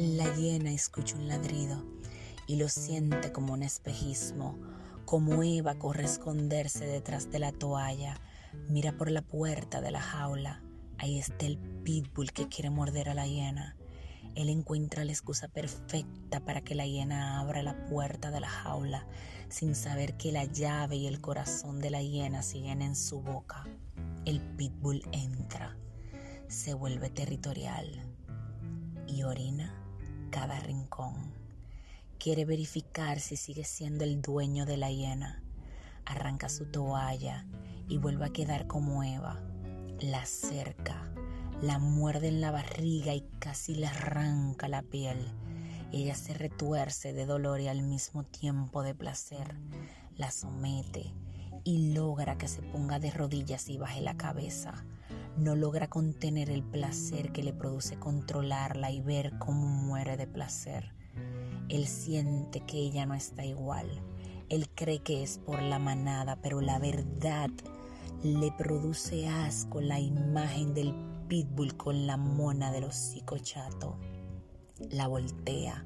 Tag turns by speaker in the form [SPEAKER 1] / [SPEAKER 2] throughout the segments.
[SPEAKER 1] La hiena escucha un ladrido y lo siente como un espejismo, como Eva corre a esconderse detrás de la toalla, mira por la puerta de la jaula, ahí está el pitbull que quiere morder a la hiena. Él encuentra la excusa perfecta para que la hiena abra la puerta de la jaula sin saber que la llave y el corazón de la hiena siguen en su boca. El pitbull entra, se vuelve territorial y orina cada rincón. Quiere verificar si sigue siendo el dueño de la hiena. Arranca su toalla y vuelve a quedar como Eva. La cerca, la muerde en la barriga y casi le arranca la piel. Ella se retuerce de dolor y al mismo tiempo de placer. La somete y logra que se ponga de rodillas y baje la cabeza. No logra contener el placer que le produce controlarla y ver cómo muere de placer. Él siente que ella no está igual. Él cree que es por la manada, pero la verdad le produce asco la imagen del pitbull con la mona del hocico chato. La voltea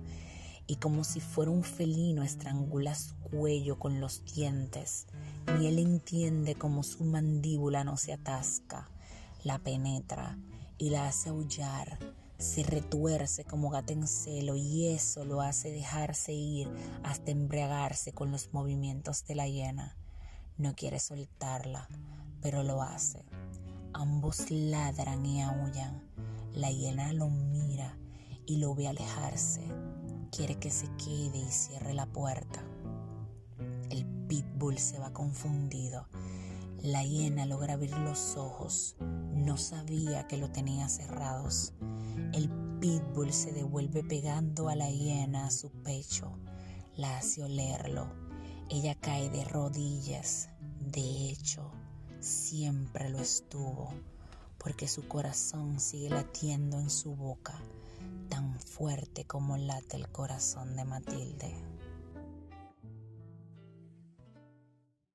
[SPEAKER 1] y como si fuera un felino estrangula su cuello con los dientes. Ni él entiende cómo su mandíbula no se atasca, la penetra y la hace aullar. Se retuerce como gato en celo y eso lo hace dejarse ir hasta embriagarse con los movimientos de la hiena. No quiere soltarla, pero lo hace. Ambos ladran y aullan. La hiena lo mira y lo ve alejarse. Quiere que se quede y cierre la puerta. El pitbull se va confundido. La hiena logra abrir los ojos. No sabía que lo tenía cerrados. El pitbull se devuelve pegando a la hiena a su pecho. La hace olerlo. Ella cae de rodillas. De hecho, siempre lo estuvo, porque su corazón sigue latiendo en su boca, tan fuerte como late el corazón de Matilde.